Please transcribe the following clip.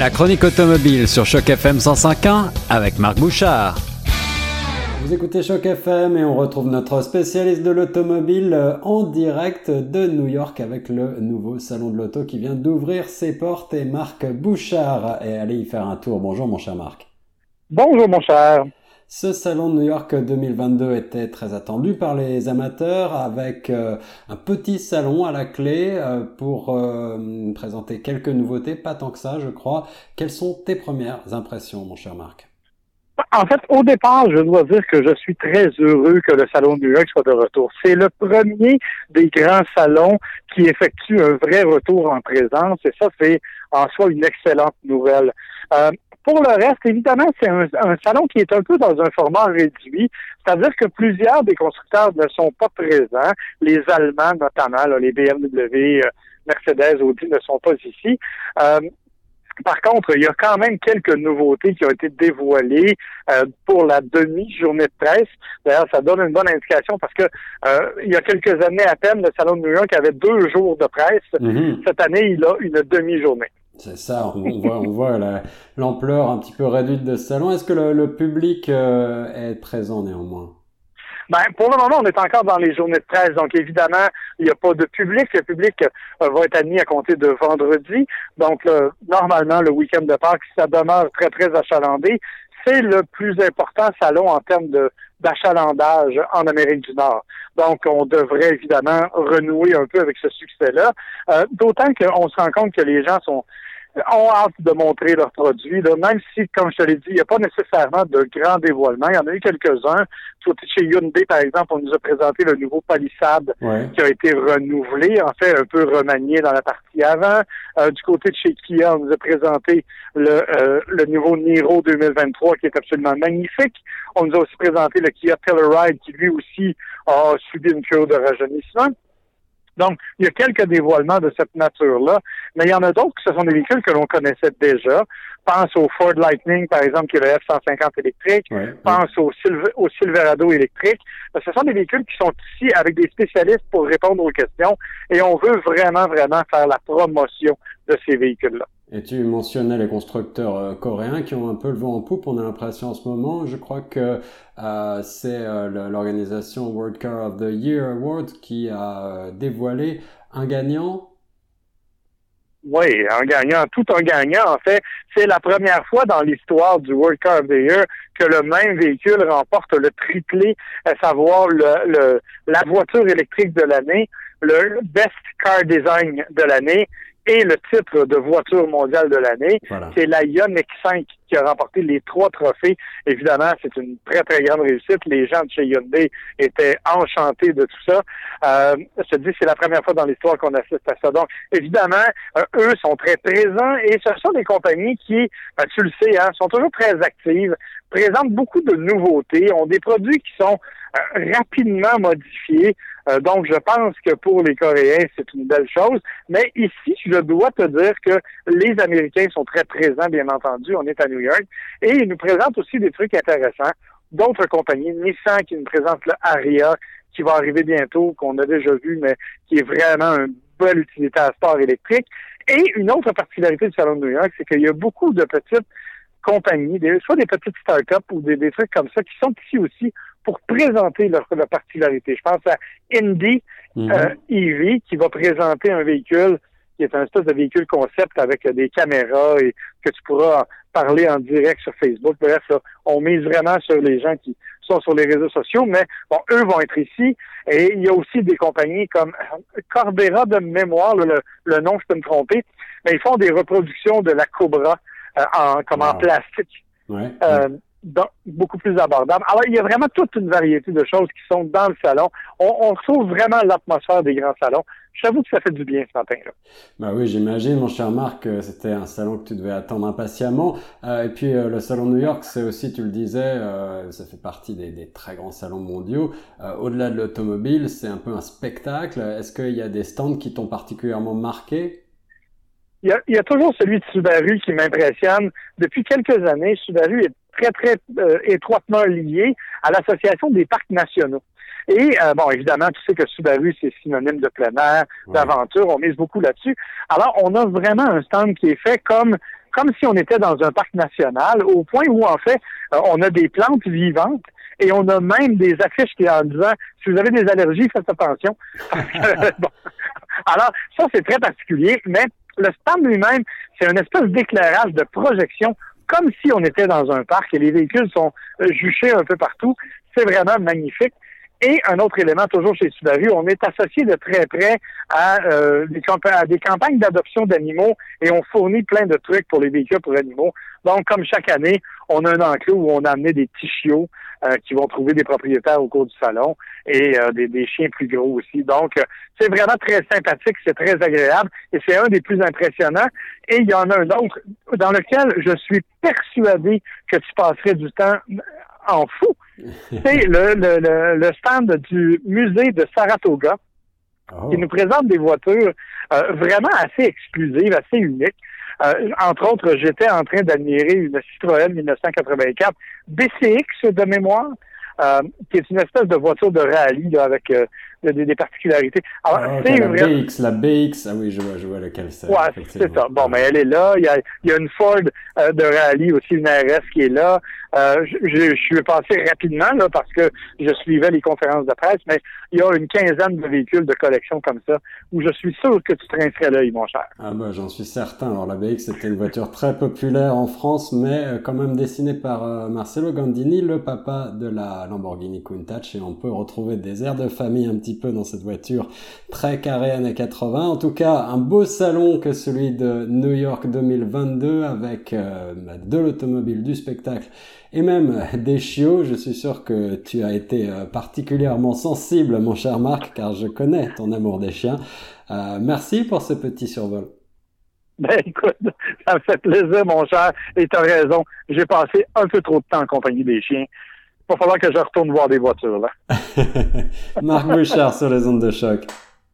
La chronique automobile sur Choc FM 105.1 avec Marc Bouchard. Vous écoutez Choc FM et on retrouve notre spécialiste de l'automobile euh, en direct de New York avec le nouveau salon de l'auto qui vient d'ouvrir ses portes et Marc Bouchard est allé y faire un tour. Bonjour mon cher Marc. Bonjour mon cher. Ce salon de New York 2022 était très attendu par les amateurs avec euh, un petit salon à la clé euh, pour euh, présenter quelques nouveautés, pas tant que ça je crois. Quelles sont tes premières impressions mon cher Marc? En fait, au départ, je dois dire que je suis très heureux que le Salon de New York soit de retour. C'est le premier des grands salons qui effectue un vrai retour en présence et ça, c'est en soi une excellente nouvelle. Pour le reste, évidemment, c'est un, salon qui est un peu dans un format réduit, c'est-à-dire que plusieurs des constructeurs ne sont pas présents, les Allemands notamment, les BMW, euh, Mercedes, Audi ne sont pas ici. Euh, par contre, il y a quand même quelques nouveautés qui ont été dévoilées euh, pour la demi-journée de presse. D'ailleurs, ça donne une bonne indication parce que il y a quelques années à peine, le Salon de New York avait deux jours de presse. Mm-hmm. Cette année, il a une demi-journée. C'est ça, on voit, on voit l'ampleur un petit peu réduite de ce salon. Est-ce que le, public euh, est présent néanmoins? Ben, pour le moment, on est encore dans les journées de presse, donc évidemment, il n'y a pas de public. Le public euh, va être admis à compter de vendredi. Donc, normalement, le week-end de Pâques, ça demeure très, très achalandé. C'est le plus important salon en termes de d'achalandage en Amérique du Nord. Donc, on devrait évidemment renouer un peu avec ce succès-là. Euh, d'autant qu'on se rend compte que les gens sont ont hâte de montrer leurs produits, même si, comme je te l'ai dit, il n'y a pas nécessairement de grands dévoilements. Il y en a eu quelques-uns. Chez Hyundai, par exemple, on nous a présenté le nouveau Palisade qui a été renouvelé, en fait, un peu remanié dans la partie avant. Euh, du côté de chez Kia, on nous a présenté le, euh, le nouveau Niro 2023 qui est absolument magnifique. On nous a aussi présenté le Kia Telluride qui, lui aussi, a subi une cure de rajeunissement. Donc, il y a quelques dévoilements de cette nature-là, mais il y en a d'autres qui ce sont des véhicules que l'on connaissait déjà. Pense au Ford Lightning, par exemple, qui est le F-150 électrique. Pense Au, au, Silverado électrique. Ce sont des véhicules qui sont ici avec des spécialistes pour répondre aux questions et on veut vraiment, vraiment faire la promotion de ces véhicules-là. Et tu mentionnais les constructeurs euh, coréens qui ont un peu le vent en poupe, on a l'impression en ce moment. Je crois que euh, c'est euh, l'organisation World Car of the Year Award qui a dévoilé un gagnant. Oui, un gagnant, tout un gagnant. En fait, c'est la première fois dans l'histoire du World Car of the Year que le même véhicule remporte le triplé, à savoir le la voiture électrique de l'année, le Best Car Design de l'année et le titre de voiture mondiale de l'année. C'est la Ioniq 5 qui a remporté les trois trophées. Évidemment, c'est une très, très grande réussite. Les gens de chez Hyundai étaient enchantés de tout ça. Euh, je te dis, c'est la première fois dans l'histoire qu'on assiste à ça. Donc, évidemment, euh, eux sont très présents et ce sont des compagnies qui, ben, tu le sais, hein, sont toujours très actives, présentent beaucoup de nouveautés, ont des produits qui sont euh, rapidement modifiés. Euh, donc, je pense que pour les Coréens, c'est une belle chose. Mais ici, je dois te dire que les Américains sont très présents, bien entendu. On est à New York. Et ils nous présentent aussi des trucs intéressants. D'autres compagnies, Nissan qui nous présente le Aria, qui va arriver bientôt, qu'on a déjà vu, mais qui est vraiment un bel utilitaire sport électrique. Et une autre particularité du Salon de New York, c'est qu'il y a beaucoup de petites compagnies, des, soit des petites start-up ou des, des, trucs comme ça, qui sont ici aussi pour présenter leur, leur particularité. Je pense à Indy mhm. euh, EV qui va présenter un véhicule qui est un espèce de véhicule concept avec des caméras et que tu pourras parler en direct sur Facebook. Bref, on mise vraiment sur les gens qui sont sur les réseaux sociaux, mais bon, eux vont être ici. Et il y a aussi des compagnies comme Corbera de mémoire, le, nom, je peux me tromper, mais ils font des reproductions de la Cobra en, comme en plastique. Euh, beaucoup plus abordable. Alors, il y a vraiment toute une variété de choses qui sont dans le salon. On, on retrouve vraiment l'atmosphère des grands salons. J'avoue que ça fait du bien ce matin-là. Bah oui, j'imagine, mon cher Marc, c'était un salon que tu devais attendre impatiemment. Euh, et puis, euh, le salon New York, c'est aussi, tu le disais, euh, ça fait partie des, des, très grands salons mondiaux. Euh, au-delà de l'automobile, c'est un peu un spectacle. Est-ce qu'il y a des stands qui t'ont particulièrement marqué? Il y, a, il y, a, toujours celui de Subaru qui m'impressionne. Depuis quelques années, Subaru est très, très euh, étroitement lié à l'Association des parcs nationaux. Et euh, bon, évidemment, tu sais que Subaru, c'est synonyme de plein air, d'aventure, on mise beaucoup là-dessus. Alors, on a vraiment un stand qui est fait comme comme si on était dans un parc national, au point où, en fait, euh, on a des plantes vivantes et on a même des affiches qui en disant si vous avez des allergies, faites attention. Alors, ça, c'est très particulier, mais le stand lui-même, c'est une espèce d'éclairage de projection comme si on était dans un parc et les véhicules sont euh, juchés un peu partout. C'est vraiment magnifique. Et un autre élément, toujours chez Subaru, on est associé de très près à, euh, des, campagnes d'adoption d'animaux et on fournit plein de trucs pour les véhicules pour animaux. Donc, comme chaque année, on a un enclos où on a amené des petits chiots euh, qui vont trouver des propriétaires au cours du salon et euh, des, des, chiens plus gros aussi. Donc, c'est vraiment très sympathique, c'est très agréable et c'est un des plus impressionnants. Et il y en a un autre dans lequel je suis persuadé que tu passerais du temps en fou. C'est le, le, le, stand du musée de Saratoga qui oh. nous présente des voitures euh, vraiment assez exclusives, assez uniques. Euh, entre autres, j'étais en train d'admirer une Citroën 1984 BCX de mémoire, euh, qui est une espèce de voiture de rallye avec des, particularités. Alors, ah, c'est la BX, la BX, ah oui, je vois, je vois lequel c'est. Ouais, c'est ça. Bon, mais elle est là. Il y a, il y a une Ford euh, de rallye aussi, une RS qui est là. Euh, je, je, suis passé rapidement là parce que je suivais les conférences de presse, mais il y a une quinzaine de véhicules de collection comme ça où je suis sûr que tu te l'œil, mon cher. Ah bah j'en suis certain. Alors la BX c'était une voiture très populaire en France, mais euh, quand même dessinée par Marcello Gandini, le papa de la Lamborghini Countach, et on peut retrouver des airs de famille un petit peu dans cette voiture très carrée années 80. En tout cas, un beau salon que celui de New York 2022 avec euh, de l'automobile, du spectacle et même des chiots. Je suis sûr que tu as été euh, particulièrement sensible, mon cher Marc, car je connais ton amour des chiens. Euh, merci pour ce petit survol. Ben écoute, ça me fait plaisir, mon cher, et tu as raison. J'ai passé un peu trop de temps en compagnie des chiens va falloir que je retourne voir des voitures. Là. Marc Bouchard sur les ondes de choc.